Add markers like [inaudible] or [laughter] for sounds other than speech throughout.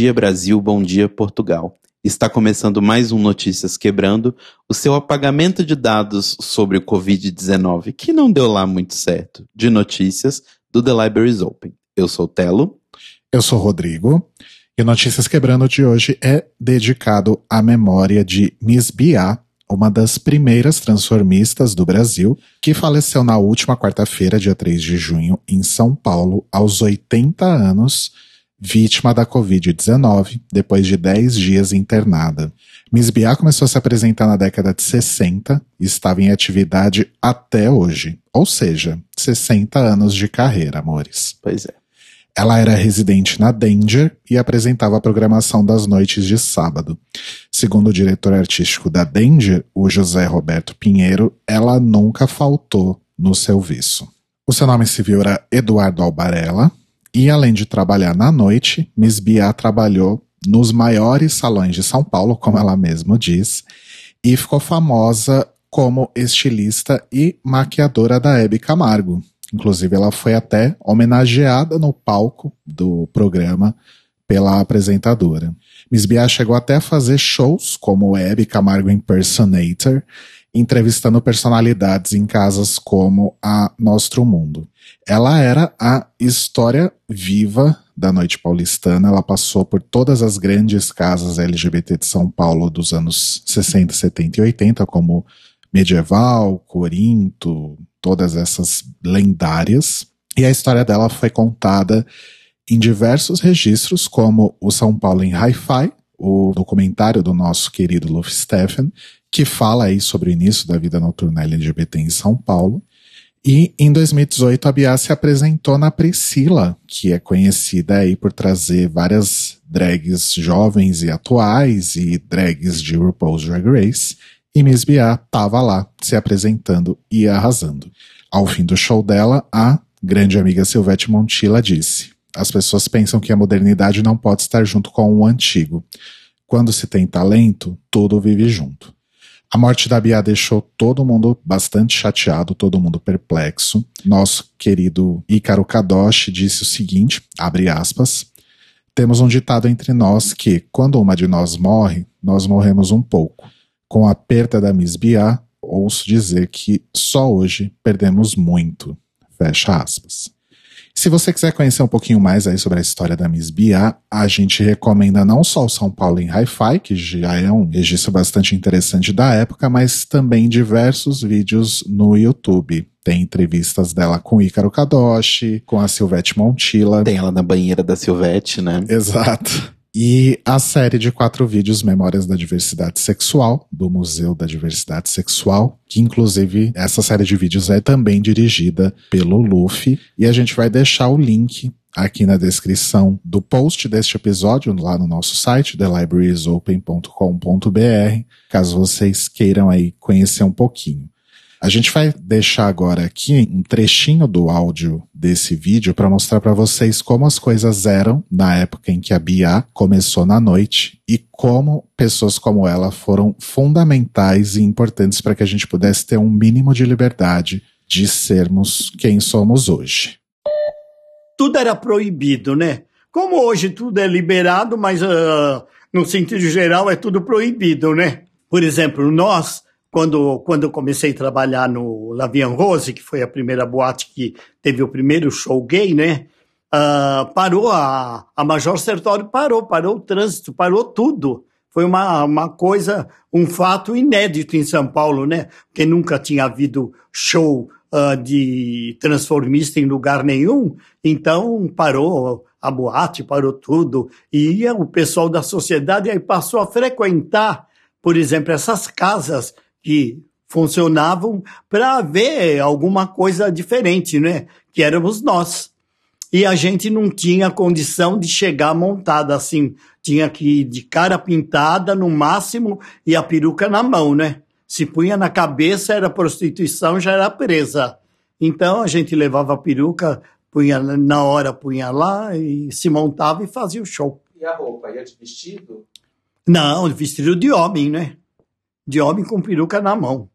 Dia, Brasil. Bom dia, Portugal. Está começando mais um Notícias Quebrando, o seu apagamento de dados sobre o Covid-19, que não deu lá muito certo, de notícias do The Libraries Open. Eu sou Telo. Eu sou Rodrigo. E o Notícias Quebrando de hoje é dedicado à memória de Miss Bia, uma das primeiras transformistas do Brasil, que faleceu na última quarta-feira, dia 3 de junho, em São Paulo, aos 80 anos, vítima da Covid-19, depois de 10 dias internada. Miss Bia começou a se apresentar na década de 60 e estava em atividade até hoje, ou seja, 60 anos de carreira, amores. Pois é. Ela era residente na Danger e apresentava a programação das noites de sábado. Segundo o diretor artístico da Danger, o José Roberto Pinheiro, ela nunca faltou no serviço. O seu nome civil era Eduardo Albarella, e além de trabalhar na noite, Miss Bia trabalhou nos maiores salões de São Paulo, como ela mesma diz, e ficou famosa como estilista e maquiadora da Hebe Camargo, Inclusive, ela foi até homenageada no palco do programa pela apresentadora. Miss Bia chegou até a fazer shows como Abby Camargo Impersonator, entrevistando personalidades em casas como a Nostro Mundo. Ela era a história viva da noite paulistana. Ela passou por todas as grandes casas LGBT de São Paulo dos anos 60, 70 e 80, como Medieval, Corinto, todas essas lendárias. E a história dela foi contada em diversos registros, como o São Paulo em Hi-Fi, o documentário do nosso querido Luffy Stephen, que fala aí sobre o início da vida noturna LGBT em São Paulo. E em 2018 a Bia se apresentou na Priscila, que é conhecida aí por trazer várias drags jovens e atuais e drags de RuPaul's Drag Race. E Miss Bia estava lá, se apresentando e arrasando. Ao fim do show dela, a grande amiga Silvete Montilla disse: As pessoas pensam que a modernidade não pode estar junto com o antigo. Quando se tem talento, tudo vive junto. A morte da Bia deixou todo mundo bastante chateado, todo mundo perplexo. Nosso querido Ícaro Kadoshi disse o seguinte, abre aspas, temos um ditado entre nós que, quando uma de nós morre, nós morremos um pouco. Com a perda da Miss Bia, ouço dizer que só hoje perdemos muito. Fecha aspas. Se você quiser conhecer um pouquinho mais aí sobre a história da Miss Bia, a gente recomenda não só o São Paulo em Hi-Fi, que já é um registro bastante interessante da época, mas também diversos vídeos no YouTube. Tem entrevistas dela com Ícaro Kadoshi, com a Silvete Montilla. Tem ela na banheira da Silvete, né? Exato e a série de quatro vídeos Memórias da Diversidade Sexual, do Museu da Diversidade Sexual, que inclusive essa série de vídeos é também dirigida pelo Luffy, e a gente vai deixar o link aqui na descrição do post deste episódio, lá no nosso site, thelibrariesopen.com.br, caso vocês queiram aí conhecer um pouquinho. A gente vai deixar agora aqui um trechinho do áudio desse vídeo para mostrar para vocês como as coisas eram na época em que a Bia começou na noite e como pessoas como ela foram fundamentais e importantes para que a gente pudesse ter um mínimo de liberdade de sermos quem somos hoje. Tudo era proibido, né? Como hoje tudo é liberado, mas uh, no sentido geral é tudo proibido, né? Por exemplo, nós quando, quando eu comecei a trabalhar no Lavian Rose, que foi a primeira boate que teve o primeiro show gay, né? Uh, parou a, a Major Sertório, parou, parou o trânsito, parou tudo. Foi uma, uma coisa, um fato inédito em São Paulo, né? Porque nunca tinha havido show uh, de transformista em lugar nenhum. Então parou a boate, parou tudo. E ia o pessoal da sociedade aí passou a frequentar, por exemplo, essas casas que funcionavam para ver alguma coisa diferente, né? Que éramos nós. E a gente não tinha condição de chegar montada assim. Tinha que ir de cara pintada no máximo e a peruca na mão, né? Se punha na cabeça, era prostituição, já era presa. Então a gente levava a peruca, punha na hora, punha lá e se montava e fazia o show. E a roupa? Ia de vestido? Não, vestido de homem, né? De homem com peruca na mão.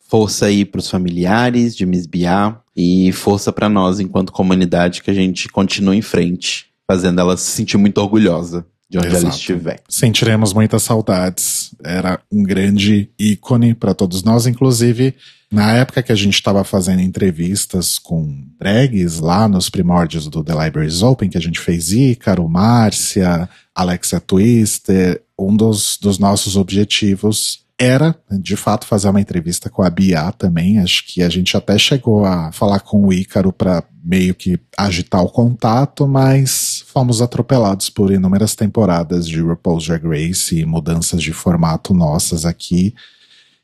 Força aí para os familiares de Miss Bia e força para nós enquanto comunidade que a gente continue em frente. fazendo ela se sentir muito orgulhosa de onde Exato. ela estiver. Sentiremos muitas saudades. Era um grande ícone para todos nós, inclusive na época que a gente estava fazendo entrevistas com drags lá nos primórdios do The Libraries Open, que a gente fez Ícaro, Márcia, Alexia Twister, um dos, dos nossos objetivos era, de fato, fazer uma entrevista com a Bia também. Acho que a gente até chegou a falar com o Ícaro para meio que agitar o contato, mas fomos atropelados por inúmeras temporadas de RuPaul's Drag Race e mudanças de formato nossas aqui.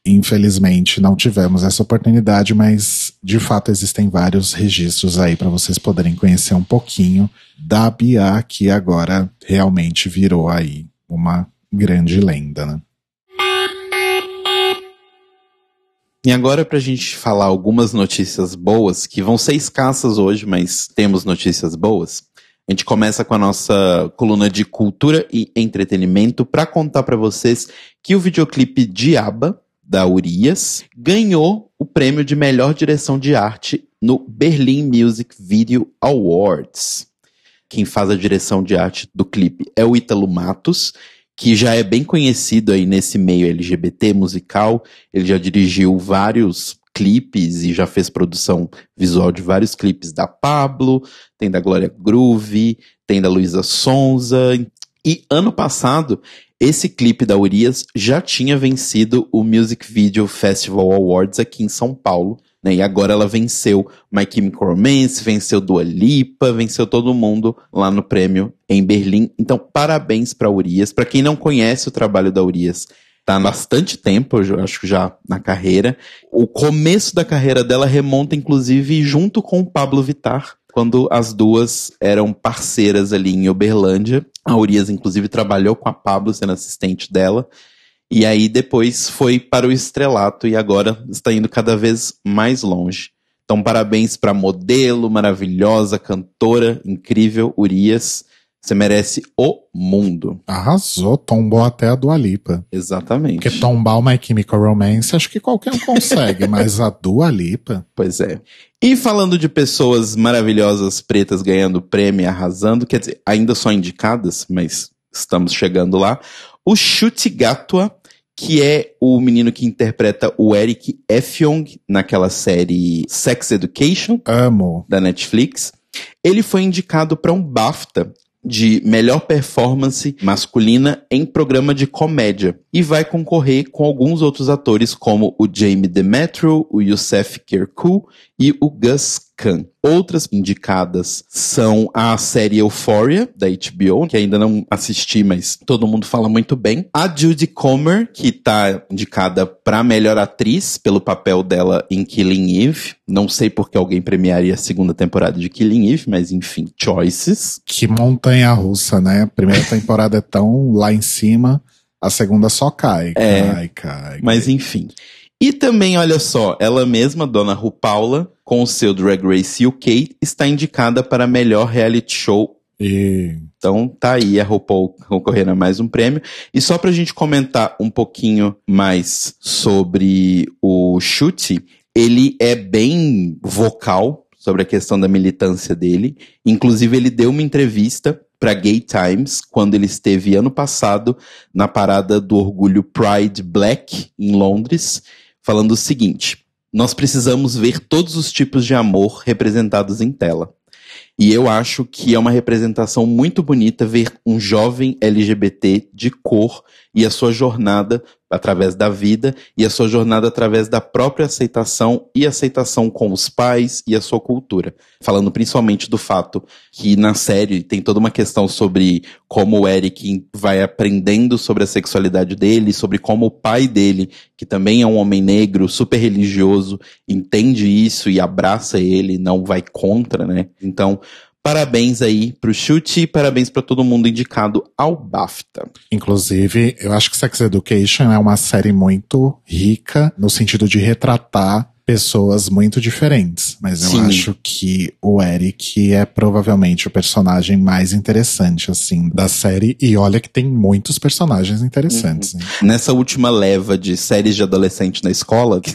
Infelizmente não tivemos essa oportunidade, mas de fato existem vários registros aí para vocês poderem conhecer um pouquinho da Bia, que agora realmente virou aí uma grande lenda, né? E agora, pra gente falar algumas notícias boas, que vão ser escassas hoje, mas temos notícias boas. A gente começa com a nossa coluna de cultura e entretenimento para contar para vocês que o videoclipe Diaba, da Urias, ganhou o prêmio de melhor direção de arte no Berlin Music Video Awards. Quem faz a direção de arte do clipe é o Ítalo Matos, que já é bem conhecido aí nesse meio LGBT musical. Ele já dirigiu vários clipes e já fez produção visual de vários clipes da Pablo, tem da Glória Groove, tem da Luísa Sonza. E ano passado, esse clipe da Urias já tinha vencido o Music Video Festival Awards aqui em São Paulo. Né? E agora ela venceu My Chemical Romance, venceu Dua Lipa, venceu todo mundo lá no prêmio em Berlim. Então, parabéns para Urias. Para quem não conhece o trabalho da Urias, tá há bastante tempo, eu acho que já na carreira. O começo da carreira dela remonta, inclusive, junto com o Pablo Vittar, quando as duas eram parceiras ali em Uberlândia. A Urias, inclusive, trabalhou com a Pablo, sendo assistente dela. E aí depois foi para o estrelato e agora está indo cada vez mais longe. Então, parabéns para modelo maravilhosa, cantora incrível, Urias. Você merece o mundo. Arrasou, tombou até a Dua Lipa. Exatamente. Porque tombar o My Chemical Romance, acho que qualquer um consegue, [laughs] mas a Dua Lipa... Pois é. E falando de pessoas maravilhosas pretas ganhando prêmio e arrasando, quer dizer, ainda só indicadas, mas estamos chegando lá. O Chute Gatua, que é o menino que interpreta o Eric Effiong naquela série Sex Education Amo. da Netflix. Ele foi indicado para um BAFTA de melhor performance masculina em programa de comédia e vai concorrer com alguns outros atores como o Jamie Demetrio, o Youssef Kirkou e o Gus Kahn. Outras indicadas são a série Euphoria da HBO, que ainda não assisti, mas todo mundo fala muito bem. A Judy Comer, que tá indicada para melhor atriz pelo papel dela em Killing Eve. Não sei por que alguém premiaria a segunda temporada de Killing Eve, mas enfim, choices. Que montanha russa, né? A primeira [laughs] temporada é tão lá em cima, a segunda só cai, É. cai, cai. Mas enfim. E também, olha só, ela mesma, Dona Ru Paula, com o seu Drag Race UK, está indicada para melhor reality show. E Então tá aí a RuPaul concorrendo a mais um prêmio. E só pra gente comentar um pouquinho mais sobre o chute, ele é bem vocal sobre a questão da militância dele. Inclusive, ele deu uma entrevista para Gay Times quando ele esteve ano passado na parada do orgulho Pride Black em Londres, falando o seguinte: nós precisamos ver todos os tipos de amor representados em tela. E eu acho que é uma representação muito bonita ver um jovem LGBT de cor e a sua jornada através da vida e a sua jornada através da própria aceitação e aceitação com os pais e a sua cultura. Falando principalmente do fato que na série tem toda uma questão sobre como o Eric vai aprendendo sobre a sexualidade dele, sobre como o pai dele, que também é um homem negro, super religioso, entende isso e abraça ele, não vai contra, né? Então, Parabéns aí pro chute e parabéns para todo mundo indicado ao BAFTA. Inclusive, eu acho que Sex Education é uma série muito rica no sentido de retratar pessoas muito diferentes. Mas eu Sim. acho que o Eric é provavelmente o personagem mais interessante, assim, da série. E olha que tem muitos personagens interessantes. hein? Nessa última leva de séries de adolescente na escola, [laughs] que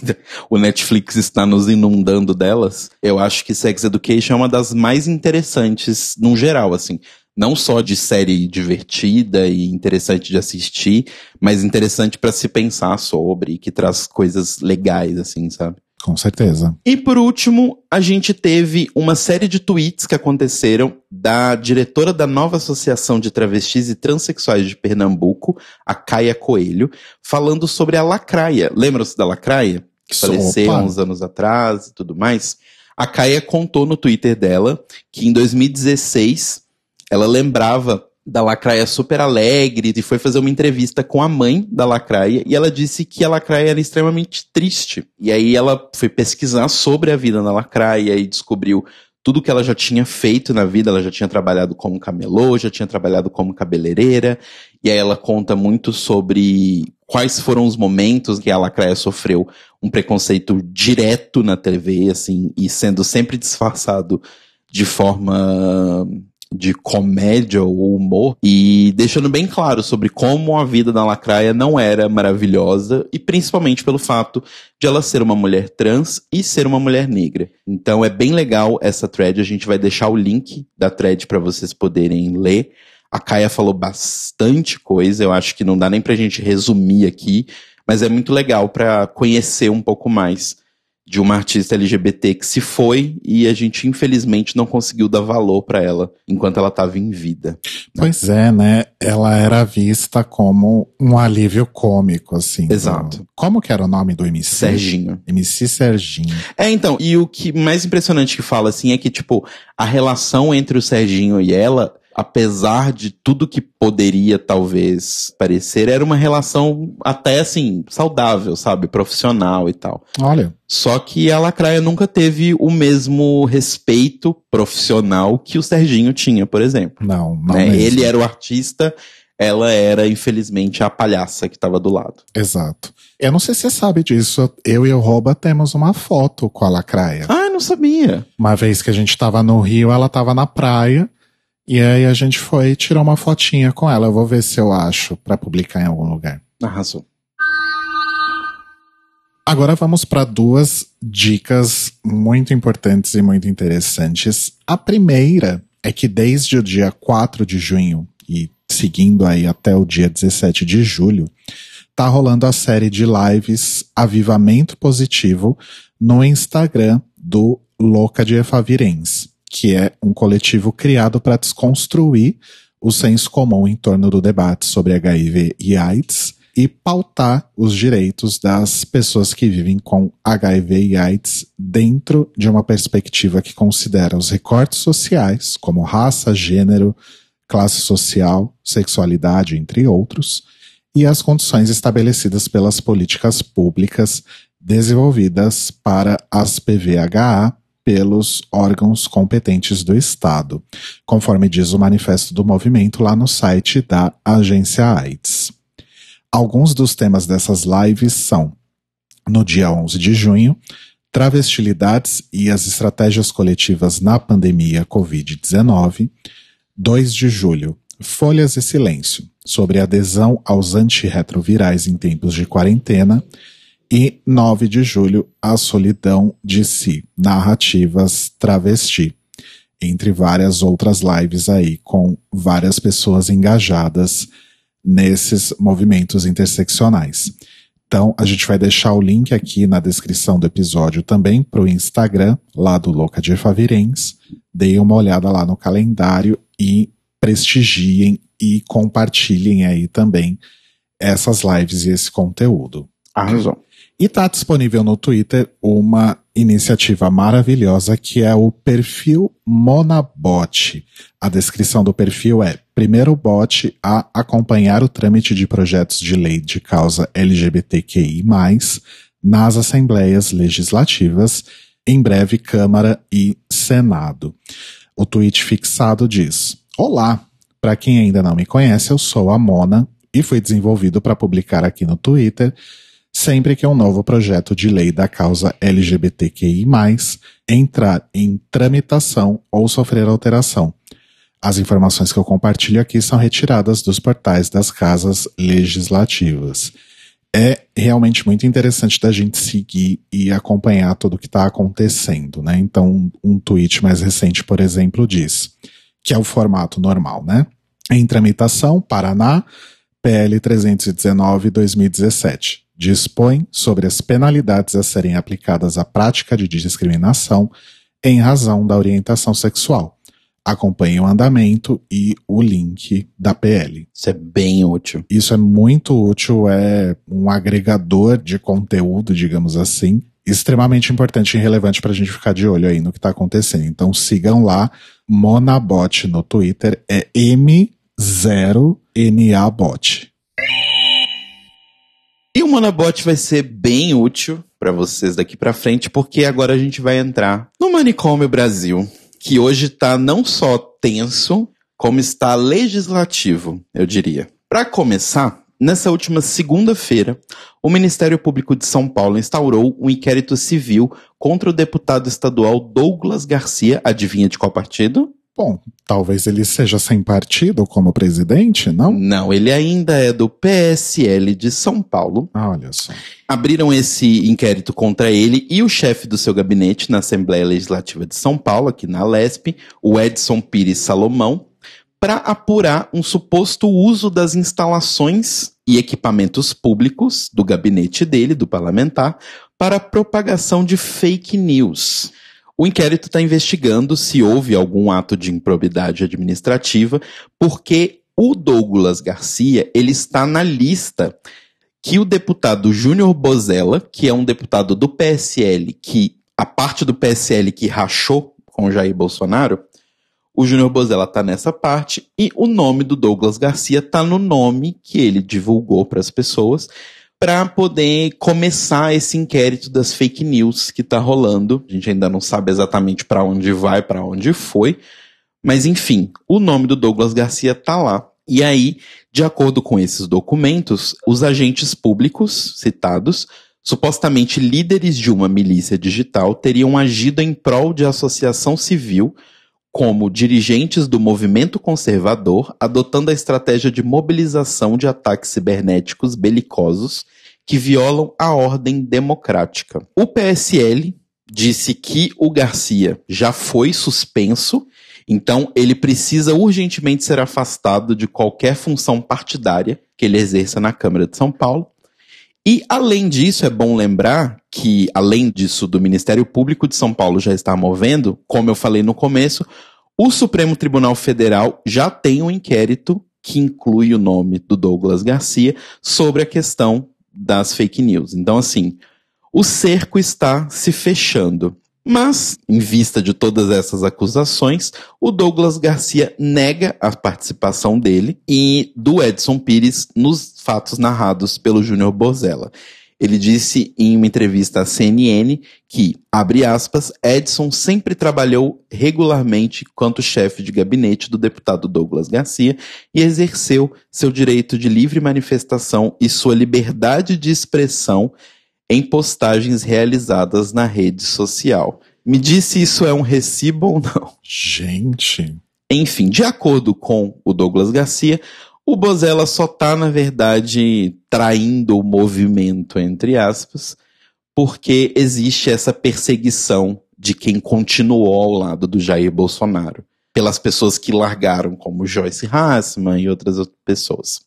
o Netflix está nos inundando delas, eu acho que Sex Education é uma das mais interessantes num geral, assim. não só de série divertida e interessante de assistir, mas interessante para se pensar sobre, que traz coisas legais, assim, sabe? Com certeza. E por último, a gente teve uma série de tweets que aconteceram da diretora da nova Associação de Travestis e Transsexuais de Pernambuco, a Caia Coelho, falando sobre a lacraia. Lembram-se da lacraia? Que faleceu Opa. uns anos atrás e tudo mais. A Caia contou no Twitter dela que em 2016 ela lembrava da Lacraia super alegre e foi fazer uma entrevista com a mãe da Lacraia e ela disse que a Lacraia era extremamente triste. E aí ela foi pesquisar sobre a vida da Lacraia e descobriu tudo que ela já tinha feito na vida, ela já tinha trabalhado como camelô, já tinha trabalhado como cabeleireira, e aí ela conta muito sobre quais foram os momentos que a Lacraia sofreu um preconceito direto na TV, assim, e sendo sempre disfarçado de forma de comédia ou humor e deixando bem claro sobre como a vida da Lacraia não era maravilhosa e principalmente pelo fato de ela ser uma mulher trans e ser uma mulher negra. Então é bem legal essa thread, a gente vai deixar o link da thread para vocês poderem ler. A Kaia falou bastante coisa, eu acho que não dá nem pra gente resumir aqui, mas é muito legal para conhecer um pouco mais de uma artista LGBT que se foi e a gente infelizmente não conseguiu dar valor para ela enquanto ela estava em vida. Né? Pois é, né? Ela era vista como um alívio cômico, assim. Exato. Como que era o nome do MC? Serginho. MC Serginho. É, então, e o que mais impressionante que fala assim é que tipo a relação entre o Serginho e ela apesar de tudo que poderia talvez parecer, era uma relação até assim, saudável, sabe? Profissional e tal. Olha. Só que a Lacraia nunca teve o mesmo respeito profissional que o Serginho tinha, por exemplo. Não, não. Né? Ele era o artista, ela era, infelizmente, a palhaça que estava do lado. Exato. Eu não sei se você sabe disso. Eu e o Roba temos uma foto com a Lacraia. Ah, eu não sabia. Uma vez que a gente tava no Rio, ela tava na praia. E aí a gente foi tirar uma fotinha com ela. Eu vou ver se eu acho para publicar em algum lugar. Arrasou. Agora vamos para duas dicas muito importantes e muito interessantes. A primeira é que desde o dia 4 de junho e seguindo aí até o dia 17 de julho, tá rolando a série de lives Avivamento Positivo no Instagram do Louca de Efavirens que é um coletivo criado para desconstruir o senso comum em torno do debate sobre HIV e AIDS e pautar os direitos das pessoas que vivem com HIV e AIDS dentro de uma perspectiva que considera os recortes sociais, como raça, gênero, classe social, sexualidade, entre outros, e as condições estabelecidas pelas políticas públicas desenvolvidas para as PVHA pelos órgãos competentes do Estado, conforme diz o manifesto do movimento lá no site da Agência AIDS. Alguns dos temas dessas lives são: no dia 11 de junho, travestilidades e as estratégias coletivas na pandemia Covid-19. 2 de julho, Folhas e Silêncio, sobre adesão aos antirretrovirais em tempos de quarentena. E 9 de julho, A Solidão de Si, Narrativas Travesti. Entre várias outras lives aí, com várias pessoas engajadas nesses movimentos interseccionais. Então, a gente vai deixar o link aqui na descrição do episódio também para o Instagram, lá do Louca de Favirens. Deem uma olhada lá no calendário e prestigiem e compartilhem aí também essas lives e esse conteúdo. Arrasou. E está disponível no Twitter uma iniciativa maravilhosa que é o perfil Monabot. A descrição do perfil é: primeiro bot a acompanhar o trâmite de projetos de lei de causa LGBTQI, nas assembleias legislativas, em breve Câmara e Senado. O tweet fixado diz: Olá! Para quem ainda não me conhece, eu sou a Mona e fui desenvolvido para publicar aqui no Twitter sempre que um novo projeto de lei da causa LGBTQI, entrar em tramitação ou sofrer alteração. As informações que eu compartilho aqui são retiradas dos portais das casas legislativas. É realmente muito interessante da gente seguir e acompanhar tudo o que está acontecendo, né? Então, um tweet mais recente, por exemplo, diz que é o formato normal, né? Em tramitação, Paraná, PL 319-2017. Dispõe sobre as penalidades a serem aplicadas à prática de discriminação em razão da orientação sexual. Acompanhe o andamento e o link da PL. Isso é bem útil. Isso é muito útil, é um agregador de conteúdo, digamos assim, extremamente importante e relevante para a gente ficar de olho aí no que está acontecendo. Então sigam lá, Monabot no Twitter, é M0NABot. E o Monabot vai ser bem útil para vocês daqui para frente, porque agora a gente vai entrar no Manicômio Brasil que hoje está não só tenso, como está legislativo, eu diria. Para começar, nessa última segunda-feira, o Ministério Público de São Paulo instaurou um inquérito civil contra o deputado estadual Douglas Garcia, adivinha de qual partido? Bom, talvez ele seja sem partido como presidente, não? Não, ele ainda é do PSL de São Paulo. Ah, olha só. Abriram esse inquérito contra ele e o chefe do seu gabinete na Assembleia Legislativa de São Paulo, aqui na Lesp, o Edson Pires Salomão, para apurar um suposto uso das instalações e equipamentos públicos do gabinete dele, do parlamentar, para propagação de fake news. O inquérito está investigando se houve algum ato de improbidade administrativa, porque o Douglas Garcia ele está na lista que o deputado Júnior Bozella, que é um deputado do PSL, que a parte do PSL que rachou com Jair Bolsonaro, o Júnior Bozella está nessa parte e o nome do Douglas Garcia está no nome que ele divulgou para as pessoas para poder começar esse inquérito das fake news que está rolando. A gente ainda não sabe exatamente para onde vai, para onde foi, mas enfim, o nome do Douglas Garcia tá lá. E aí, de acordo com esses documentos, os agentes públicos citados, supostamente líderes de uma milícia digital, teriam agido em prol de associação civil como dirigentes do movimento conservador, adotando a estratégia de mobilização de ataques cibernéticos belicosos que violam a ordem democrática. O PSL disse que o Garcia já foi suspenso, então ele precisa urgentemente ser afastado de qualquer função partidária que ele exerça na Câmara de São Paulo. E, além disso, é bom lembrar que, além disso, do Ministério Público de São Paulo já está movendo, como eu falei no começo, o Supremo Tribunal Federal já tem um inquérito que inclui o nome do Douglas Garcia sobre a questão das fake news. Então, assim, o cerco está se fechando. Mas, em vista de todas essas acusações, o Douglas Garcia nega a participação dele e do Edson Pires nos fatos narrados pelo Júnior Bozella. Ele disse em uma entrevista à CNN que, abre aspas, Edson sempre trabalhou regularmente quanto chefe de gabinete do deputado Douglas Garcia e exerceu seu direito de livre manifestação e sua liberdade de expressão em postagens realizadas na rede social. Me disse isso é um recibo ou não? Gente. Enfim, de acordo com o Douglas Garcia, o Bozella só tá, na verdade, traindo o movimento, entre aspas, porque existe essa perseguição de quem continuou ao lado do Jair Bolsonaro, pelas pessoas que largaram, como Joyce Hassman e outras pessoas.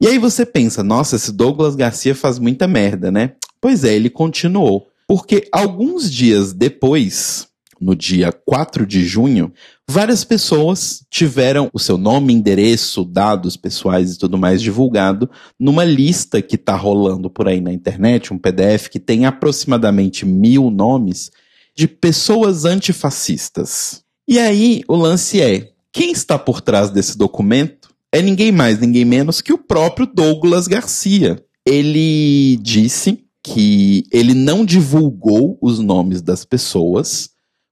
E aí você pensa, nossa, esse Douglas Garcia faz muita merda, né? Pois é, ele continuou. Porque alguns dias depois, no dia 4 de junho, várias pessoas tiveram o seu nome, endereço, dados pessoais e tudo mais divulgado numa lista que está rolando por aí na internet, um PDF que tem aproximadamente mil nomes de pessoas antifascistas. E aí o lance é: quem está por trás desse documento é ninguém mais, ninguém menos que o próprio Douglas Garcia. Ele disse que ele não divulgou os nomes das pessoas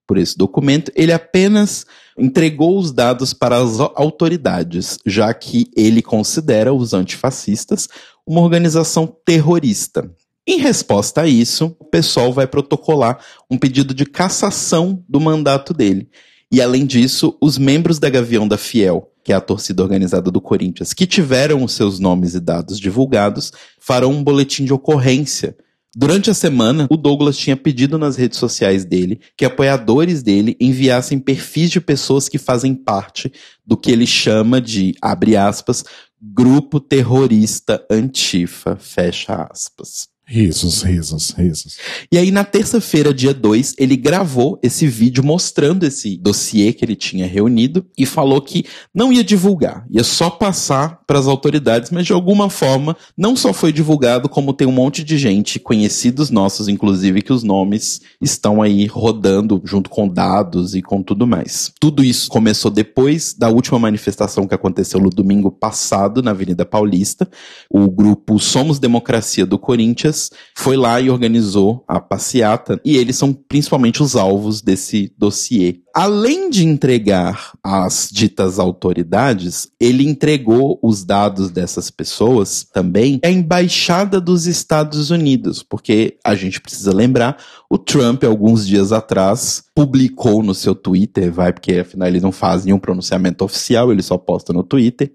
por esse documento, ele apenas entregou os dados para as autoridades, já que ele considera os antifascistas uma organização terrorista. Em resposta a isso, o pessoal vai protocolar um pedido de cassação do mandato dele. E além disso, os membros da Gavião da Fiel, que é a torcida organizada do Corinthians, que tiveram os seus nomes e dados divulgados, farão um boletim de ocorrência Durante a semana, o Douglas tinha pedido nas redes sociais dele que apoiadores dele enviassem perfis de pessoas que fazem parte do que ele chama de, abre aspas, grupo terrorista Antifa, fecha aspas. Risos, risos, risos. E aí, na terça-feira, dia 2, ele gravou esse vídeo mostrando esse dossiê que ele tinha reunido e falou que não ia divulgar, ia só passar para as autoridades, mas de alguma forma não só foi divulgado, como tem um monte de gente, conhecidos nossos, inclusive, que os nomes estão aí rodando junto com dados e com tudo mais. Tudo isso começou depois da última manifestação que aconteceu no domingo passado na Avenida Paulista. O grupo Somos Democracia do Corinthians foi lá e organizou a passeata, e eles são principalmente os alvos desse dossiê. Além de entregar às ditas autoridades, ele entregou os dados dessas pessoas também à Embaixada dos Estados Unidos, porque a gente precisa lembrar, o Trump, alguns dias atrás, publicou no seu Twitter, vai, porque afinal ele não faz nenhum pronunciamento oficial, ele só posta no Twitter,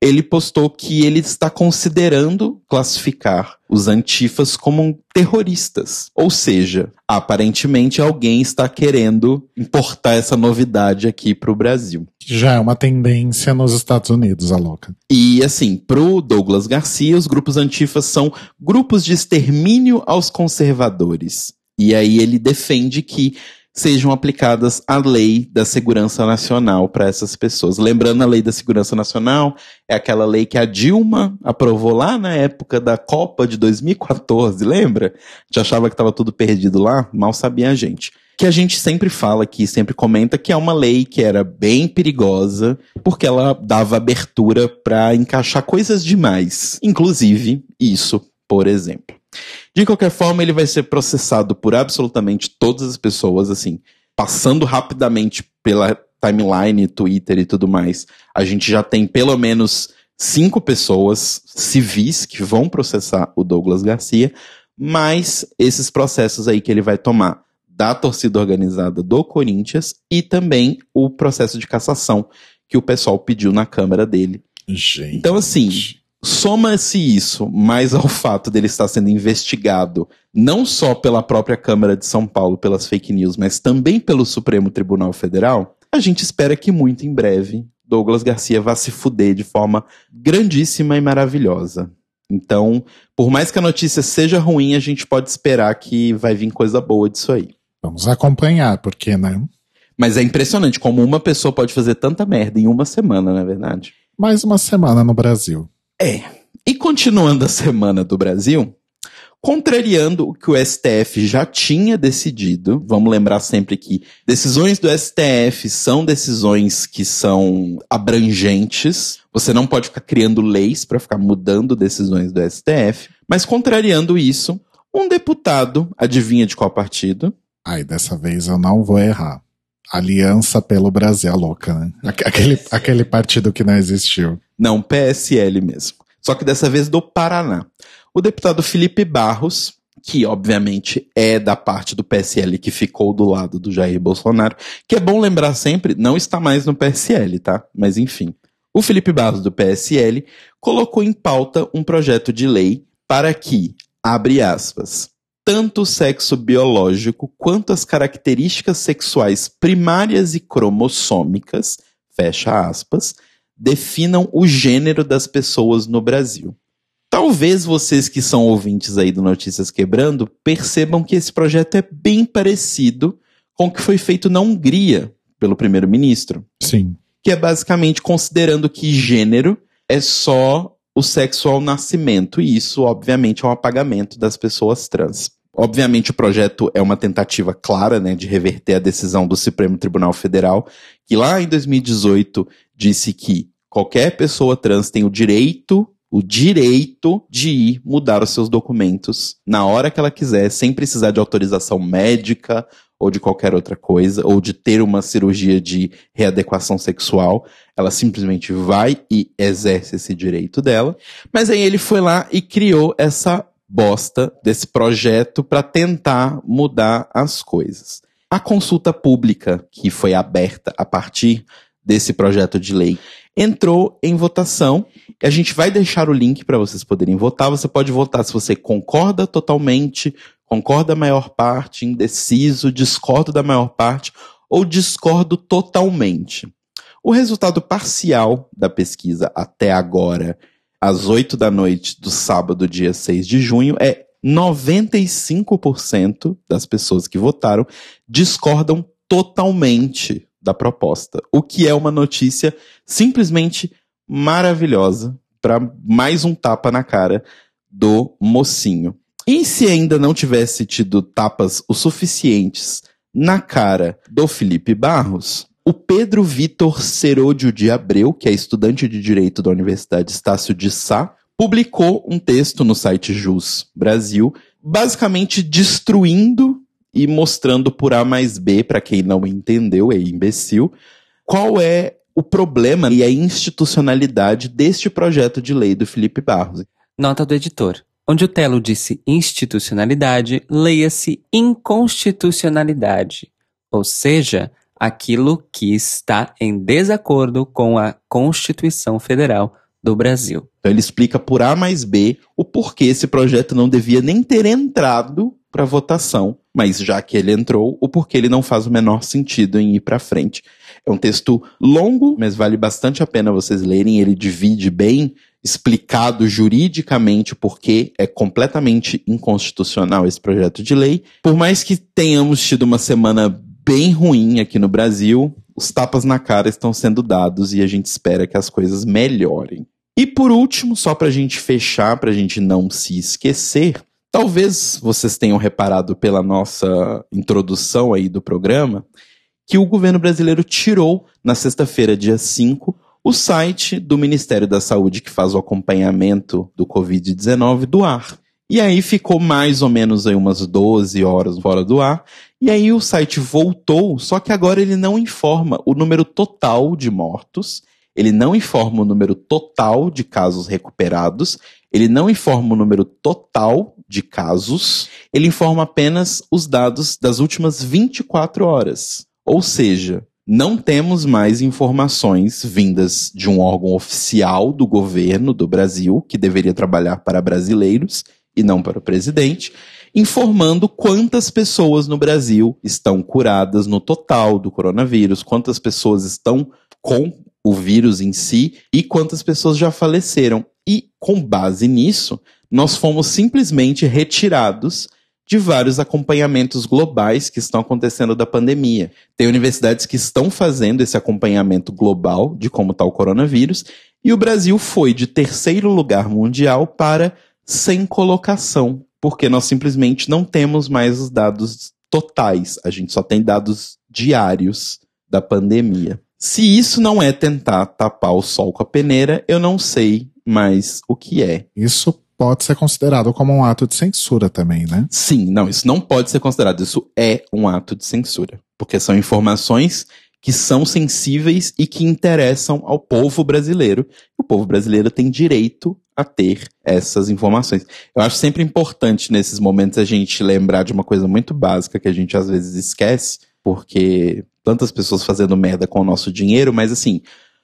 ele postou que ele está considerando classificar os antifas como terroristas. Ou seja, aparentemente alguém está querendo importar essa novidade aqui para o Brasil. Já é uma tendência nos Estados Unidos, a louca. E assim, pro Douglas Garcia, os grupos antifas são grupos de extermínio aos conservadores. E aí ele defende que sejam aplicadas a lei da segurança nacional para essas pessoas. Lembrando, a lei da segurança nacional é aquela lei que a Dilma aprovou lá na época da Copa de 2014, lembra? A gente achava que estava tudo perdido lá, mal sabia a gente. Que a gente sempre fala aqui, sempre comenta que é uma lei que era bem perigosa, porque ela dava abertura para encaixar coisas demais, inclusive isso, por exemplo. De qualquer forma, ele vai ser processado por absolutamente todas as pessoas, assim, passando rapidamente pela timeline, Twitter e tudo mais. A gente já tem pelo menos cinco pessoas civis que vão processar o Douglas Garcia, mais esses processos aí que ele vai tomar da torcida organizada do Corinthians e também o processo de cassação que o pessoal pediu na Câmara dele. Gente. Então, assim, Soma-se isso mais ao fato dele estar sendo investigado não só pela própria Câmara de São Paulo pelas fake news, mas também pelo Supremo Tribunal Federal, a gente espera que muito em breve Douglas Garcia vá se fuder de forma grandíssima e maravilhosa. Então, por mais que a notícia seja ruim, a gente pode esperar que vai vir coisa boa disso aí. Vamos acompanhar, porque, né? Mas é impressionante como uma pessoa pode fazer tanta merda em uma semana, não é verdade? Mais uma semana no Brasil. É. E continuando a semana do Brasil, contrariando o que o STF já tinha decidido, vamos lembrar sempre que decisões do STF são decisões que são abrangentes, você não pode ficar criando leis para ficar mudando decisões do STF, mas contrariando isso, um deputado, adivinha de qual partido? Ai, dessa vez eu não vou errar. Aliança pelo Brasil, a louca, né? Aquele, aquele partido que não existiu. Não, PSL mesmo. Só que dessa vez do Paraná. O deputado Felipe Barros, que obviamente é da parte do PSL que ficou do lado do Jair Bolsonaro, que é bom lembrar sempre, não está mais no PSL, tá? Mas enfim. O Felipe Barros do PSL colocou em pauta um projeto de lei para que, abre aspas, tanto o sexo biológico quanto as características sexuais primárias e cromossômicas, fecha aspas, definam o gênero das pessoas no Brasil. Talvez vocês que são ouvintes aí do Notícias Quebrando percebam que esse projeto é bem parecido com o que foi feito na Hungria pelo primeiro-ministro. Sim. Que é basicamente considerando que gênero é só o sexo ao nascimento, e isso, obviamente, é um apagamento das pessoas trans. Obviamente, o projeto é uma tentativa clara né, de reverter a decisão do Supremo Tribunal Federal, que lá em 2018 disse que qualquer pessoa trans tem o direito, o direito de ir mudar os seus documentos na hora que ela quiser, sem precisar de autorização médica ou de qualquer outra coisa, ou de ter uma cirurgia de readequação sexual. Ela simplesmente vai e exerce esse direito dela. Mas aí ele foi lá e criou essa bosta desse projeto para tentar mudar as coisas. A consulta pública que foi aberta a partir desse projeto de lei entrou em votação. A gente vai deixar o link para vocês poderem votar. Você pode votar se você concorda totalmente, concorda a maior parte, indeciso, discordo da maior parte ou discordo totalmente. O resultado parcial da pesquisa até agora, às 8 da noite do sábado, dia 6 de junho, é 95% das pessoas que votaram discordam totalmente da proposta, o que é uma notícia simplesmente maravilhosa para mais um tapa na cara do mocinho. E se ainda não tivesse tido tapas o suficientes na cara do Felipe Barros, o Pedro Vitor Seródio de Abreu, que é estudante de Direito da Universidade Estácio de Sá, publicou um texto no site Jus Brasil, basicamente destruindo e mostrando por A mais B, para quem não entendeu, é imbecil, qual é o problema e a institucionalidade deste projeto de lei do Felipe Barros. Nota do editor. Onde o Telo disse institucionalidade, leia-se inconstitucionalidade, ou seja, aquilo que está em desacordo com a Constituição Federal do Brasil. Então ele explica por A mais B o porquê esse projeto não devia nem ter entrado para votação, mas já que ele entrou, o porquê ele não faz o menor sentido em ir para frente. É um texto longo, mas vale bastante a pena vocês lerem. Ele divide bem explicado juridicamente porque é completamente inconstitucional esse projeto de lei. Por mais que tenhamos tido uma semana bem ruim aqui no Brasil, os tapas na cara estão sendo dados e a gente espera que as coisas melhorem. E por último, só para a gente fechar, para a gente não se esquecer, talvez vocês tenham reparado pela nossa introdução aí do programa, que o governo brasileiro tirou na sexta-feira, dia 5, o site do Ministério da Saúde que faz o acompanhamento do Covid-19 do ar. E aí ficou mais ou menos aí umas 12 horas fora do ar. E aí o site voltou, só que agora ele não informa o número total de mortos ele não informa o número total de casos recuperados, ele não informa o número total de casos, ele informa apenas os dados das últimas 24 horas. Ou seja, não temos mais informações vindas de um órgão oficial do governo do Brasil, que deveria trabalhar para brasileiros e não para o presidente, informando quantas pessoas no Brasil estão curadas no total do coronavírus, quantas pessoas estão com o vírus em si e quantas pessoas já faleceram. E, com base nisso, nós fomos simplesmente retirados de vários acompanhamentos globais que estão acontecendo da pandemia. Tem universidades que estão fazendo esse acompanhamento global de como está o coronavírus, e o Brasil foi de terceiro lugar mundial para sem colocação, porque nós simplesmente não temos mais os dados totais, a gente só tem dados diários da pandemia. Se isso não é tentar tapar o sol com a peneira, eu não sei mais o que é. Isso pode ser considerado como um ato de censura também, né? Sim, não, isso não pode ser considerado. Isso é um ato de censura. Porque são informações que são sensíveis e que interessam ao povo brasileiro. O povo brasileiro tem direito a ter essas informações. Eu acho sempre importante nesses momentos a gente lembrar de uma coisa muito básica que a gente às vezes esquece, porque tantas pessoas fazendo merda com o nosso dinheiro, mas assim,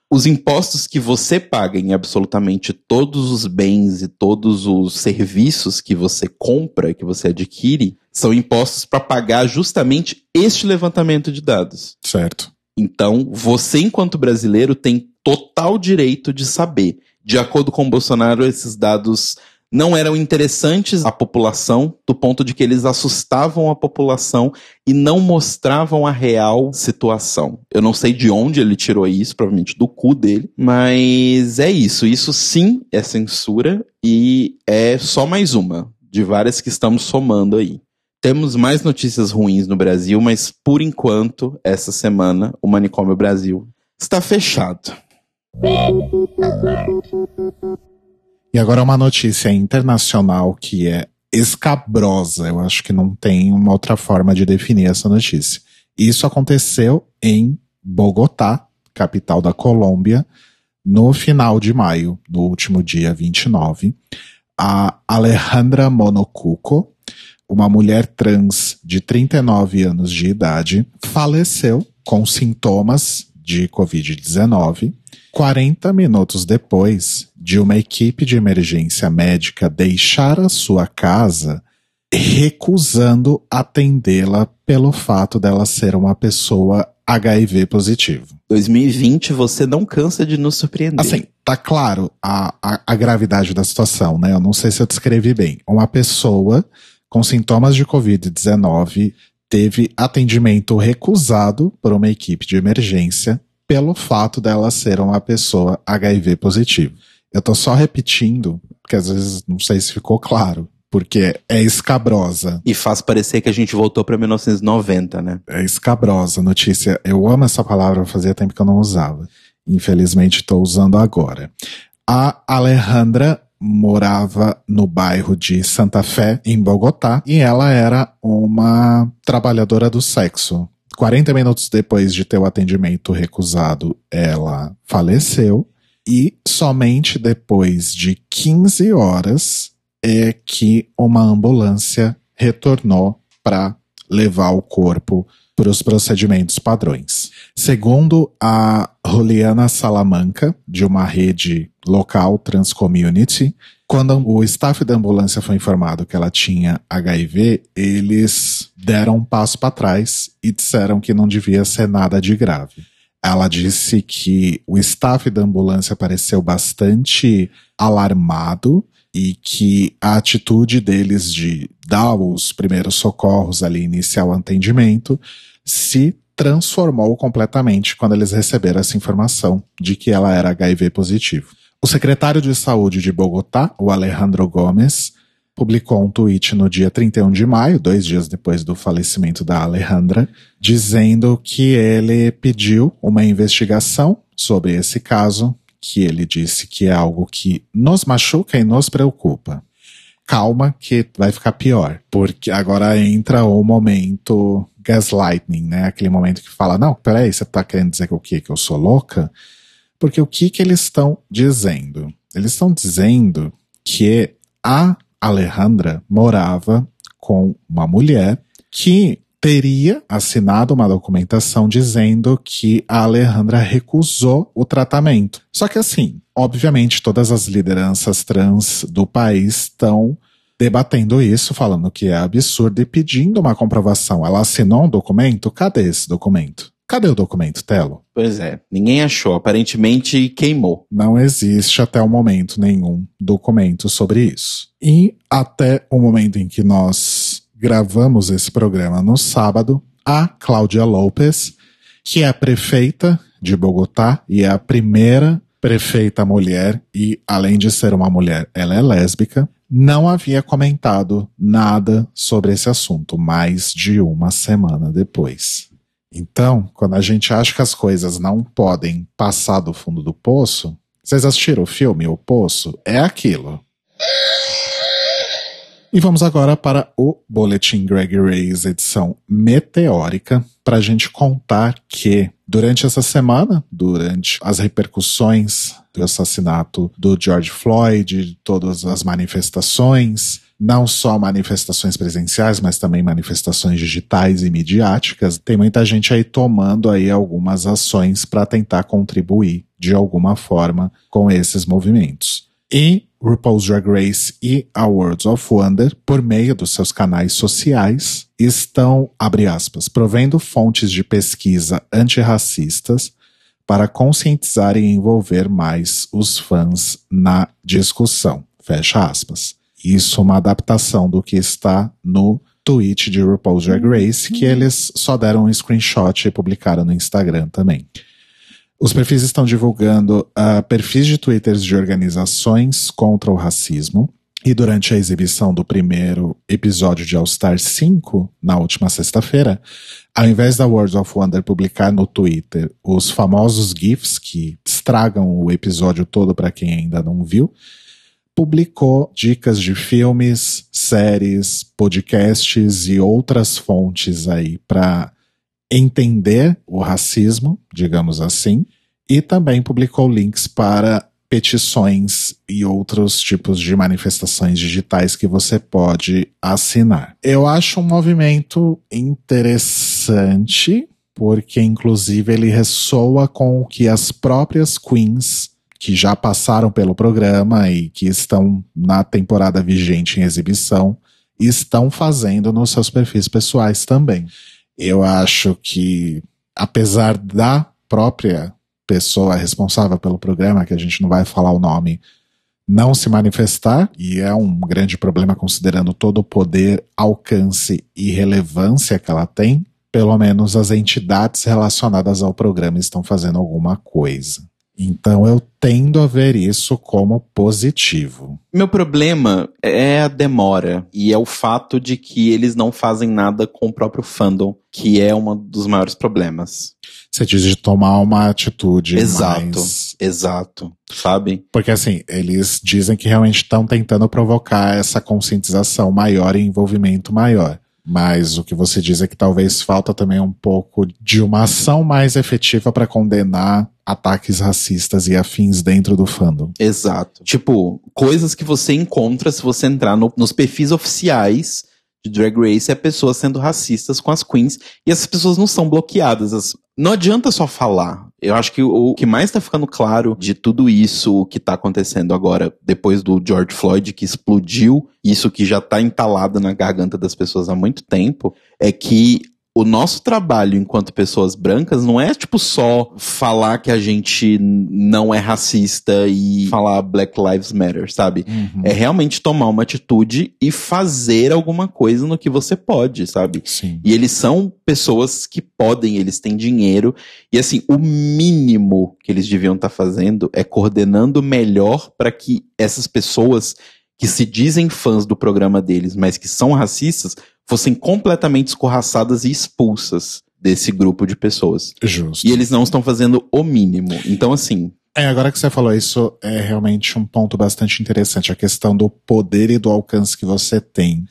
os impostos que você paga em absolutamente todos os bens e todos os serviços que você compra, que você adquire, são impostos para pagar justamente este levantamento de dados. Certo. Então, você, enquanto brasileiro, tem total direito de saber. De acordo com o Bolsonaro, esses dados não eram interessantes à população, do ponto de que eles assustavam a população e não mostravam a real situação. Eu não sei de onde ele tirou isso, provavelmente do cu dele, mas é isso. Isso sim é censura e é só mais uma de várias que estamos somando aí. Temos mais notícias ruins no Brasil, mas por enquanto, essa semana, o Manicômio Brasil está fechado. E agora uma notícia internacional que é escabrosa. Eu acho que não tem uma outra forma de definir essa notícia. Isso aconteceu em Bogotá, capital da Colômbia, no final de maio, no último dia 29. A Alejandra Monocuco, uma mulher trans de 39 anos de idade, faleceu com sintomas de Covid-19 40 minutos depois de uma equipe de emergência médica deixar a sua casa, recusando atendê-la pelo fato dela ser uma pessoa HIV positivo. 2020, você não cansa de nos surpreender. Assim, tá claro a, a, a gravidade da situação, né? Eu não sei se eu descrevi bem. Uma pessoa com sintomas de Covid-19 teve atendimento recusado por uma equipe de emergência pelo fato dela ser uma pessoa HIV positivo. Eu tô só repetindo, porque às vezes não sei se ficou claro, porque é escabrosa. E faz parecer que a gente voltou para 1990, né? É escabrosa a notícia. Eu amo essa palavra, fazia tempo que eu não usava. Infelizmente estou usando agora. A Alejandra morava no bairro de Santa Fé, em Bogotá, e ela era uma trabalhadora do sexo. 40 minutos depois de ter o atendimento recusado, ela faleceu. E somente depois de 15 horas é que uma ambulância retornou para levar o corpo para os procedimentos padrões. Segundo a Juliana Salamanca, de uma rede local Transcommunity, quando o staff da ambulância foi informado que ela tinha HIV, eles deram um passo para trás e disseram que não devia ser nada de grave. Ela disse que o staff da ambulância pareceu bastante alarmado e que a atitude deles de dar os primeiros socorros ali, iniciar o atendimento, se transformou completamente quando eles receberam essa informação de que ela era HIV positivo. O secretário de saúde de Bogotá, o Alejandro Gomes, publicou um tweet no dia 31 de maio, dois dias depois do falecimento da Alejandra, dizendo que ele pediu uma investigação sobre esse caso, que ele disse que é algo que nos machuca e nos preocupa. Calma que vai ficar pior, porque agora entra o momento gaslighting, né? Aquele momento que fala, não, peraí, você tá querendo dizer que o quê? Que eu sou louca? Porque o que que eles estão dizendo? Eles estão dizendo que a Alejandra morava com uma mulher que teria assinado uma documentação dizendo que a Alejandra recusou o tratamento. Só que assim, obviamente todas as lideranças trans do país estão debatendo isso, falando que é absurdo e pedindo uma comprovação. Ela assinou um documento? Cadê esse documento? Cadê o documento, Telo? Pois é, ninguém achou. Aparentemente queimou. Não existe até o momento nenhum documento sobre isso. E até o momento em que nós gravamos esse programa no sábado, a Cláudia Lopes, que é prefeita de Bogotá e é a primeira prefeita mulher, e além de ser uma mulher, ela é lésbica, não havia comentado nada sobre esse assunto mais de uma semana depois. Então, quando a gente acha que as coisas não podem passar do fundo do poço, vocês assistiram o filme O Poço? É aquilo. E vamos agora para o Boletim Greg Race, edição meteórica, para a gente contar que durante essa semana, durante as repercussões do assassinato do George Floyd, de todas as manifestações, não só manifestações presenciais, mas também manifestações digitais e midiáticas, tem muita gente aí tomando aí algumas ações para tentar contribuir de alguma forma com esses movimentos. E RuPaul's Drag Race e a of Wonder, por meio dos seus canais sociais, estão, abre aspas, provendo fontes de pesquisa antirracistas para conscientizar e envolver mais os fãs na discussão. Fecha aspas. Isso é uma adaptação do que está no tweet de RuPaul's Drag Race, que eles só deram um screenshot e publicaram no Instagram também. Os perfis estão divulgando uh, perfis de twitters de organizações contra o racismo. E durante a exibição do primeiro episódio de All Star 5, na última sexta-feira, ao invés da World of Wonder publicar no Twitter os famosos GIFs que estragam o episódio todo para quem ainda não viu, publicou dicas de filmes, séries, podcasts e outras fontes aí para entender o racismo, digamos assim, e também publicou links para petições e outros tipos de manifestações digitais que você pode assinar. Eu acho um movimento interessante, porque inclusive ele ressoa com o que as próprias queens que já passaram pelo programa e que estão na temporada vigente em exibição estão fazendo nos seus perfis pessoais também. Eu acho que, apesar da própria pessoa responsável pelo programa, que a gente não vai falar o nome, não se manifestar, e é um grande problema considerando todo o poder, alcance e relevância que ela tem, pelo menos as entidades relacionadas ao programa estão fazendo alguma coisa. Então eu tendo a ver isso como positivo. Meu problema é a demora e é o fato de que eles não fazem nada com o próprio fandom, que é um dos maiores problemas. Você diz de tomar uma atitude Exato, mais... exato, sabe? Porque assim, eles dizem que realmente estão tentando provocar essa conscientização maior e envolvimento maior. Mas o que você diz é que talvez falta também um pouco de uma ação mais efetiva para condenar ataques racistas e afins dentro do fandom. Exato. Tipo, coisas que você encontra se você entrar no, nos perfis oficiais de Drag Race é pessoas sendo racistas com as queens e essas pessoas não são bloqueadas. As, não adianta só falar. Eu acho que o que mais tá ficando claro de tudo isso que tá acontecendo agora, depois do George Floyd, que explodiu, isso que já tá entalado na garganta das pessoas há muito tempo, é que o nosso trabalho enquanto pessoas brancas não é tipo só falar que a gente não é racista e falar Black Lives Matter, sabe? Uhum. É realmente tomar uma atitude e fazer alguma coisa no que você pode, sabe? Sim. E eles são pessoas que podem, eles têm dinheiro. E assim, o mínimo que eles deviam estar fazendo é coordenando melhor para que essas pessoas que se dizem fãs do programa deles, mas que são racistas, fossem completamente escorraçadas e expulsas desse grupo de pessoas. Justo. E eles não estão fazendo o mínimo. Então, assim, É, agora que você falou isso, é realmente um ponto bastante interessante, a questão do poder e do alcance que você tem.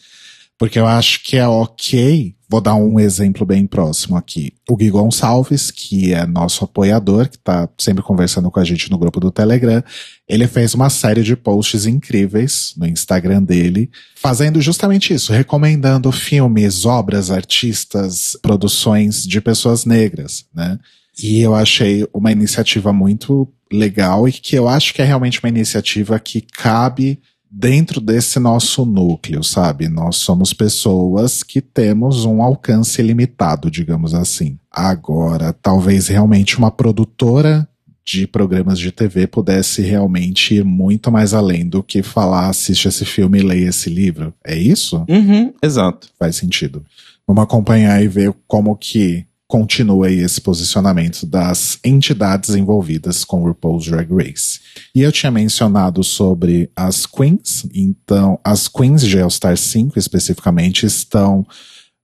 Porque eu acho que é ok, vou dar um exemplo bem próximo aqui. O Gui Gonçalves, que é nosso apoiador, que tá sempre conversando com a gente no grupo do Telegram, ele fez uma série de posts incríveis no Instagram dele, fazendo justamente isso, recomendando filmes, obras, artistas, produções de pessoas negras, né? E eu achei uma iniciativa muito legal e que eu acho que é realmente uma iniciativa que cabe dentro desse nosso núcleo, sabe? Nós somos pessoas que temos um alcance limitado, digamos assim. Agora, talvez realmente uma produtora de programas de TV pudesse realmente ir muito mais além do que falar, assiste esse filme e leia esse livro. É isso? uhum, exato. Faz sentido. Vamos acompanhar e ver como que continua aí esse posicionamento das entidades envolvidas com o RuPaul's Drag Race. E eu tinha mencionado sobre as queens, então as queens de All Star 5 especificamente estão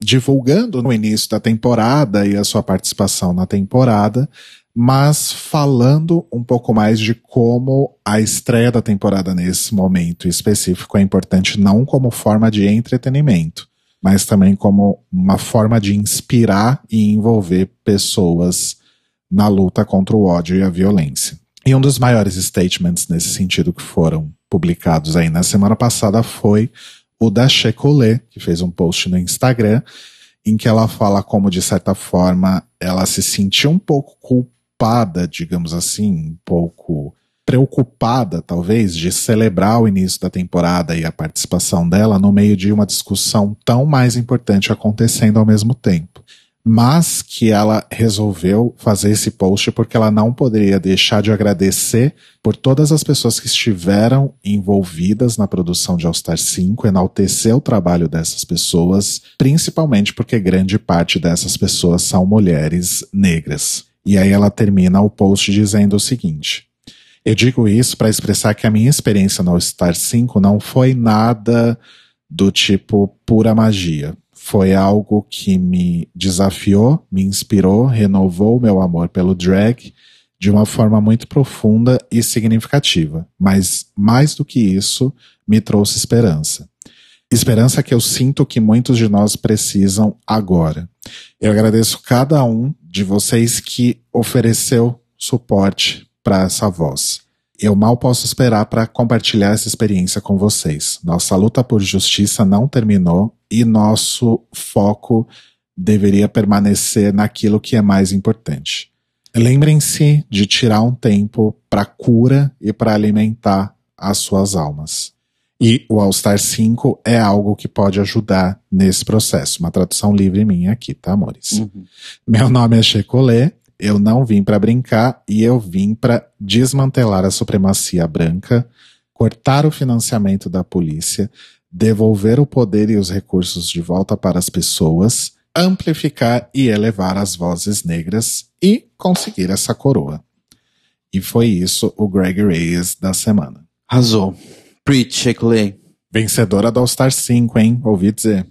divulgando no início da temporada e a sua participação na temporada, mas falando um pouco mais de como a estreia da temporada nesse momento específico é importante não como forma de entretenimento, mas também como uma forma de inspirar e envolver pessoas na luta contra o ódio e a violência. E um dos maiores statements nesse sentido que foram publicados aí na semana passada foi o da Checolé, que fez um post no Instagram, em que ela fala como, de certa forma, ela se sentiu um pouco culpada, digamos assim, um pouco preocupada, talvez, de celebrar o início da temporada e a participação dela no meio de uma discussão tão mais importante acontecendo ao mesmo tempo. Mas que ela resolveu fazer esse post porque ela não poderia deixar de agradecer por todas as pessoas que estiveram envolvidas na produção de All Star 5, enaltecer o trabalho dessas pessoas, principalmente porque grande parte dessas pessoas são mulheres negras. E aí ela termina o post dizendo o seguinte: eu digo isso para expressar que a minha experiência no All Star 5 não foi nada do tipo pura magia. Foi algo que me desafiou, me inspirou, renovou meu amor pelo drag de uma forma muito profunda e significativa. Mas, mais do que isso, me trouxe esperança. Esperança que eu sinto que muitos de nós precisam agora. Eu agradeço cada um de vocês que ofereceu suporte para essa voz. Eu mal posso esperar para compartilhar essa experiência com vocês. Nossa luta por justiça não terminou e nosso foco deveria permanecer naquilo que é mais importante. Lembrem-se de tirar um tempo para cura e para alimentar as suas almas. E o All Star 5 é algo que pode ajudar nesse processo. Uma tradução livre minha aqui, tá, amores? Uhum. Meu nome é Checolê, eu não vim para brincar e eu vim para desmantelar a supremacia branca, cortar o financiamento da polícia, devolver o poder e os recursos de volta para as pessoas, amplificar e elevar as vozes negras e conseguir essa coroa. E foi isso o Greg Reyes da semana. Arrasou. Preach, Shekulé. Vencedora do All Star 5, hein? Ouvi dizer.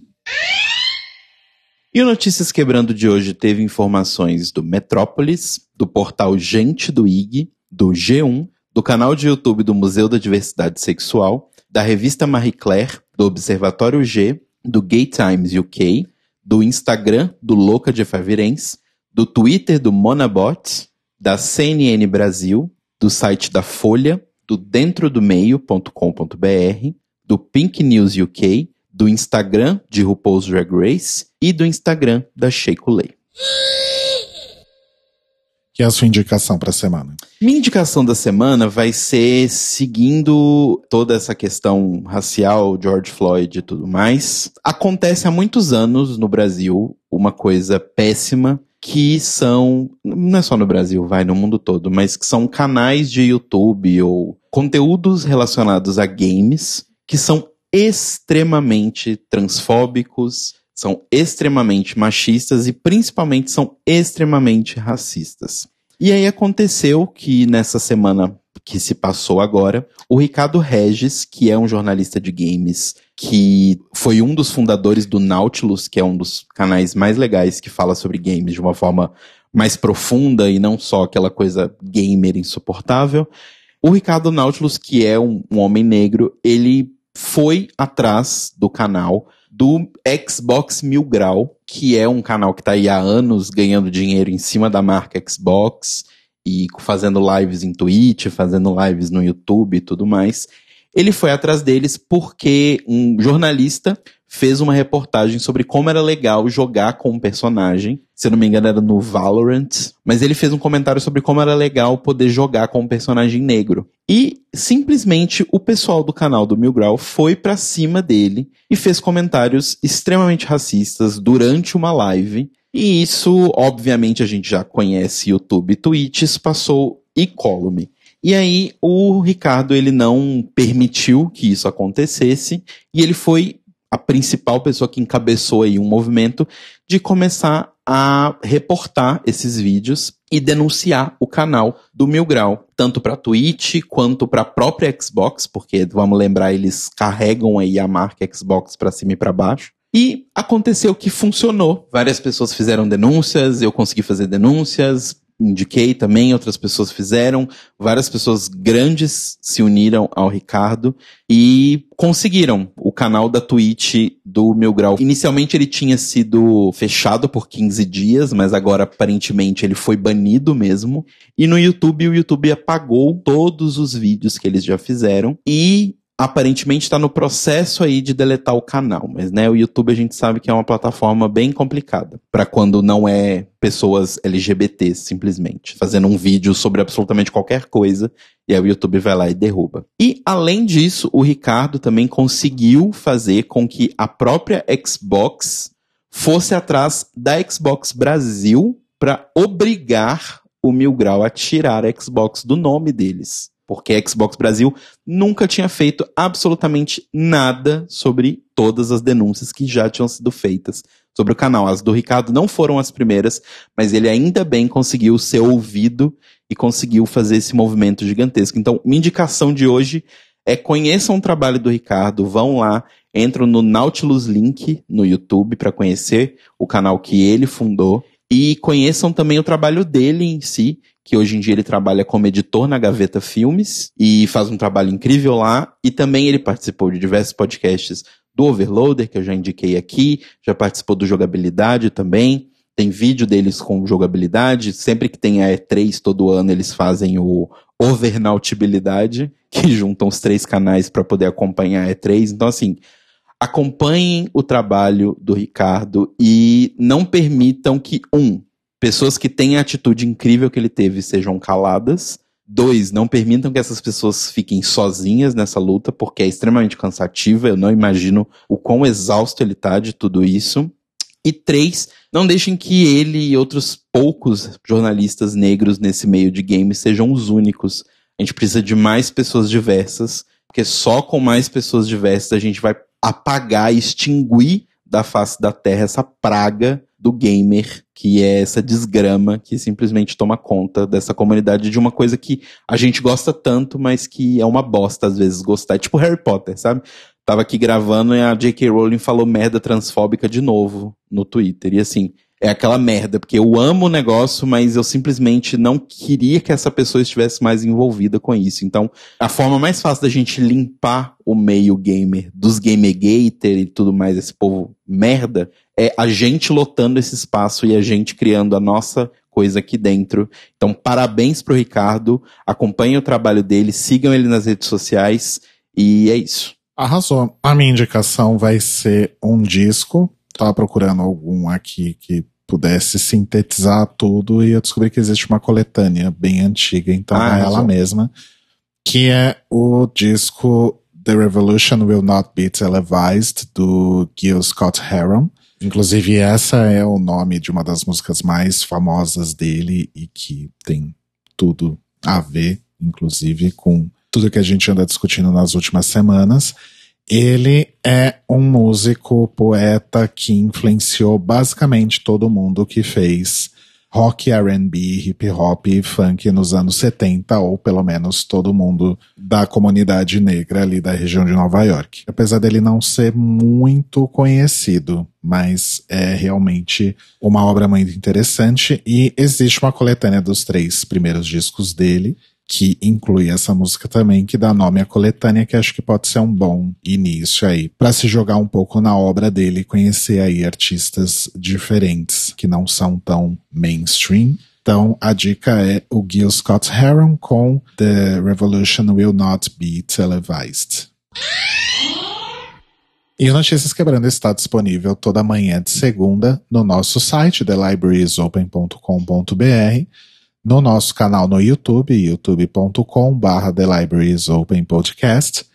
E o Notícias Quebrando de hoje teve informações do Metrópolis, do portal Gente do IG, do G1, do canal de YouTube do Museu da Diversidade Sexual, da revista Marie Claire, do Observatório G, do Gay Times UK, do Instagram do Louca de Favirens, do Twitter do Monabot, da CNN Brasil, do site da Folha, do dentrodomeio.com.br, do Pink News UK, do Instagram de RuPaul's Drag Race e do Instagram da Sheiko Lay. Que é a sua indicação para a semana? Minha indicação da semana vai ser seguindo toda essa questão racial, George Floyd e tudo mais. Acontece há muitos anos no Brasil uma coisa péssima que são, não é só no Brasil, vai no mundo todo, mas que são canais de YouTube ou conteúdos relacionados a games que são extremamente transfóbicos, são extremamente machistas e principalmente são extremamente racistas. E aí aconteceu que nessa semana que se passou agora, o Ricardo Regis, que é um jornalista de games, que foi um dos fundadores do Nautilus, que é um dos canais mais legais que fala sobre games de uma forma mais profunda e não só aquela coisa gamer insuportável. O Ricardo Nautilus, que é um, um homem negro, ele foi atrás do canal do Xbox Mil Grau, que é um canal que está aí há anos ganhando dinheiro em cima da marca Xbox e fazendo lives em Twitch, fazendo lives no YouTube e tudo mais. Ele foi atrás deles porque um jornalista fez uma reportagem sobre como era legal jogar com um personagem. Se não me engano, era no Valorant. Mas ele fez um comentário sobre como era legal poder jogar com um personagem negro. E simplesmente o pessoal do canal do Mil Grau foi pra cima dele e fez comentários extremamente racistas durante uma live. E isso, obviamente, a gente já conhece YouTube e Twitch, passou incólume. E aí o Ricardo ele não permitiu que isso acontecesse e ele foi a principal pessoa que encabeçou aí um movimento de começar a reportar esses vídeos e denunciar o canal do Mil Grau, tanto para Twitch quanto para a própria Xbox, porque vamos lembrar eles carregam aí a marca Xbox para cima e para baixo. E aconteceu que funcionou. Várias pessoas fizeram denúncias, eu consegui fazer denúncias, indiquei também, outras pessoas fizeram, várias pessoas grandes se uniram ao Ricardo e conseguiram o canal da Twitch do Mil Grau. Inicialmente ele tinha sido fechado por 15 dias, mas agora aparentemente ele foi banido mesmo. E no YouTube, o YouTube apagou todos os vídeos que eles já fizeram e aparentemente está no processo aí de deletar o canal, mas né, o YouTube a gente sabe que é uma plataforma bem complicada para quando não é pessoas LGBT simplesmente fazendo um vídeo sobre absolutamente qualquer coisa e aí o YouTube vai lá e derruba. E além disso, o Ricardo também conseguiu fazer com que a própria Xbox fosse atrás da Xbox Brasil para obrigar o Mil Grau a tirar a Xbox do nome deles porque a Xbox Brasil nunca tinha feito absolutamente nada sobre todas as denúncias que já tinham sido feitas sobre o canal. As do Ricardo não foram as primeiras, mas ele ainda bem conseguiu ser ouvido e conseguiu fazer esse movimento gigantesco. Então, minha indicação de hoje é conheçam o trabalho do Ricardo, vão lá, entram no Nautilus Link no YouTube para conhecer o canal que ele fundou e conheçam também o trabalho dele em si, que hoje em dia ele trabalha como editor na Gaveta Filmes e faz um trabalho incrível lá. E também ele participou de diversos podcasts do Overloader, que eu já indiquei aqui, já participou do Jogabilidade também. Tem vídeo deles com jogabilidade. Sempre que tem a E3 todo ano, eles fazem o Overnautibilidade, [laughs] que juntam os três canais para poder acompanhar a E3. Então, assim, acompanhem o trabalho do Ricardo e não permitam que, um, pessoas que têm a atitude incrível que ele teve sejam caladas. Dois, não permitam que essas pessoas fiquem sozinhas nessa luta, porque é extremamente cansativa. Eu não imagino o quão exausto ele tá de tudo isso. E três, não deixem que ele e outros poucos jornalistas negros nesse meio de games sejam os únicos. A gente precisa de mais pessoas diversas, porque só com mais pessoas diversas a gente vai apagar, extinguir da face da terra essa praga do gamer, que é essa desgrama que simplesmente toma conta dessa comunidade de uma coisa que a gente gosta tanto, mas que é uma bosta às vezes gostar. É tipo Harry Potter, sabe? Tava aqui gravando e a J.K. Rowling falou merda transfóbica de novo no Twitter. E assim, é aquela merda, porque eu amo o negócio, mas eu simplesmente não queria que essa pessoa estivesse mais envolvida com isso. Então, a forma mais fácil da gente limpar o meio gamer, dos gamergater e tudo mais, esse povo merda, é a gente lotando esse espaço e a gente criando a nossa coisa aqui dentro. Então, parabéns pro Ricardo, acompanhem o trabalho dele, sigam ele nas redes sociais e é isso. Arrasou. A minha indicação vai ser um disco tava procurando algum aqui que pudesse sintetizar tudo e eu descobri que existe uma coletânea bem antiga, então ah, é ela mesma, que é o disco The Revolution Will Not Be Televised, do Gil Scott Heron. Inclusive, essa é o nome de uma das músicas mais famosas dele e que tem tudo a ver, inclusive, com tudo que a gente anda discutindo nas últimas semanas. Ele é um músico, poeta que influenciou basicamente todo mundo que fez rock, R&B, hip hop e funk nos anos 70, ou pelo menos todo mundo da comunidade negra ali da região de Nova York. Apesar dele não ser muito conhecido, mas é realmente uma obra muito interessante e existe uma coletânea dos três primeiros discos dele que inclui essa música também, que dá nome à coletânea, que acho que pode ser um bom início aí, para se jogar um pouco na obra dele e conhecer aí artistas diferentes, que não são tão mainstream. Então, a dica é o Gil Scott Heron com The Revolution Will Not Be Televised. E o Notícias Quebrando está disponível toda manhã de segunda no nosso site, thelibrariesopen.com.br no nosso canal no YouTube, Libraries Open Podcast,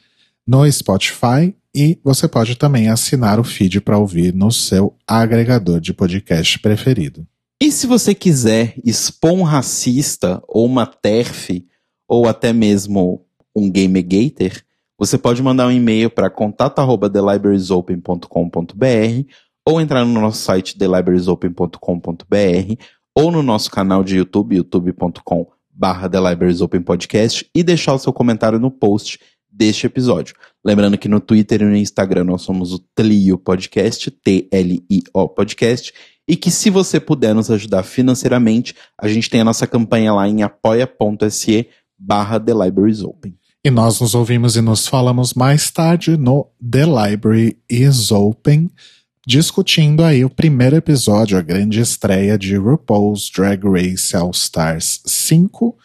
no Spotify e você pode também assinar o feed para ouvir no seu agregador de podcast preferido. E se você quiser expor um racista ou uma TERF ou até mesmo um gamegater, você pode mandar um e-mail para contato@thelibrariesopen.com.br ou entrar no nosso site thelibrariesopen.com.br ou no nosso canal de YouTube, youtube.com barra The Libraries Open Podcast e deixar o seu comentário no post deste episódio. Lembrando que no Twitter e no Instagram nós somos o Tlio Podcast, T-L-I-O Podcast, e que se você puder nos ajudar financeiramente, a gente tem a nossa campanha lá em apoia.se barra The Libraries Open. E nós nos ouvimos e nos falamos mais tarde no The Library is Open, discutindo aí o primeiro episódio, a grande estreia de RuPaul's Drag Race All Stars 5,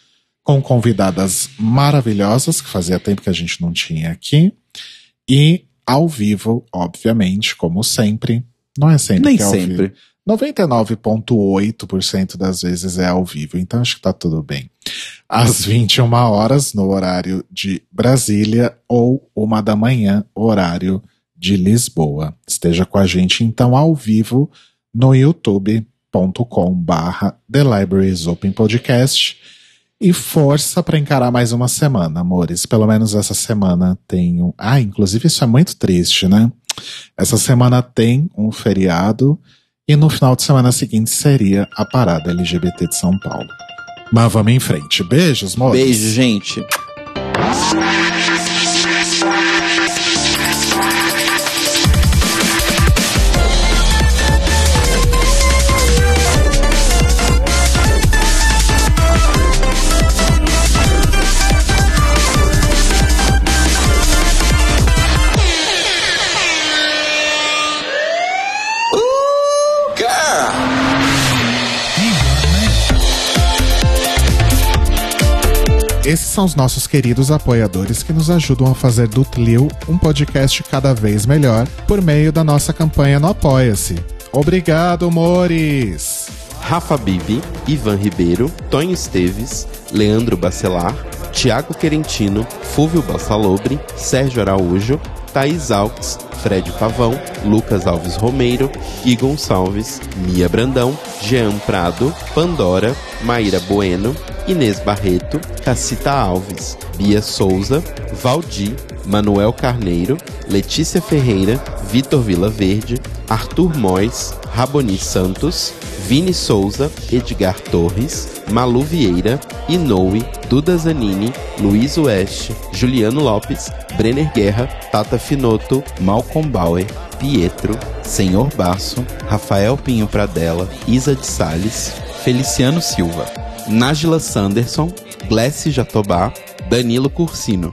com convidadas maravilhosas, que fazia tempo que a gente não tinha aqui, e ao vivo, obviamente, como sempre. Não é sempre Nem que é ao sempre. vivo. 99,8% das vezes é ao vivo, então acho que tá tudo bem. Às 21 horas, no horário de Brasília, ou uma da manhã, horário de Lisboa. Esteja com a gente então ao vivo no youtube.com barra The Libraries Open Podcast e força para encarar mais uma semana, amores. Pelo menos essa semana tenho. Ah, inclusive isso é muito triste, né? Essa semana tem um feriado e no final de semana seguinte seria a parada LGBT de São Paulo. Mas vamos em frente. Beijos, amores. Beijo, gente. Esses são os nossos queridos apoiadores que nos ajudam a fazer do Tlil um podcast cada vez melhor por meio da nossa campanha no Apoia-se. Obrigado, Mores! Rafa Bibi, Ivan Ribeiro, Tonho Esteves, Leandro Bacelar, Tiago Querentino, Fúvio Bassalobre, Sérgio Araújo, Thaís Alves, Fred Pavão, Lucas Alves Romeiro, Gui Gonçalves, Mia Brandão, Jean Prado, Pandora, Maíra Bueno, Inês Barreto, Cacita Alves, Bia Souza, Valdir, Manuel Carneiro, Letícia Ferreira, Vitor Vila Verde, Arthur Mois, Raboni Santos, Vini Souza, Edgar Torres, Malu Vieira, Inoue, Duda Zanini, Luiz Oeste, Juliano Lopes, Brenner Guerra, Tata Finoto, Malcolm Bauer, Pietro, Senhor Basso, Rafael Pinho Pradella, Isa de Sales, Feliciano Silva, Nájila Sanderson, Glessi Jatobá, Danilo Cursino.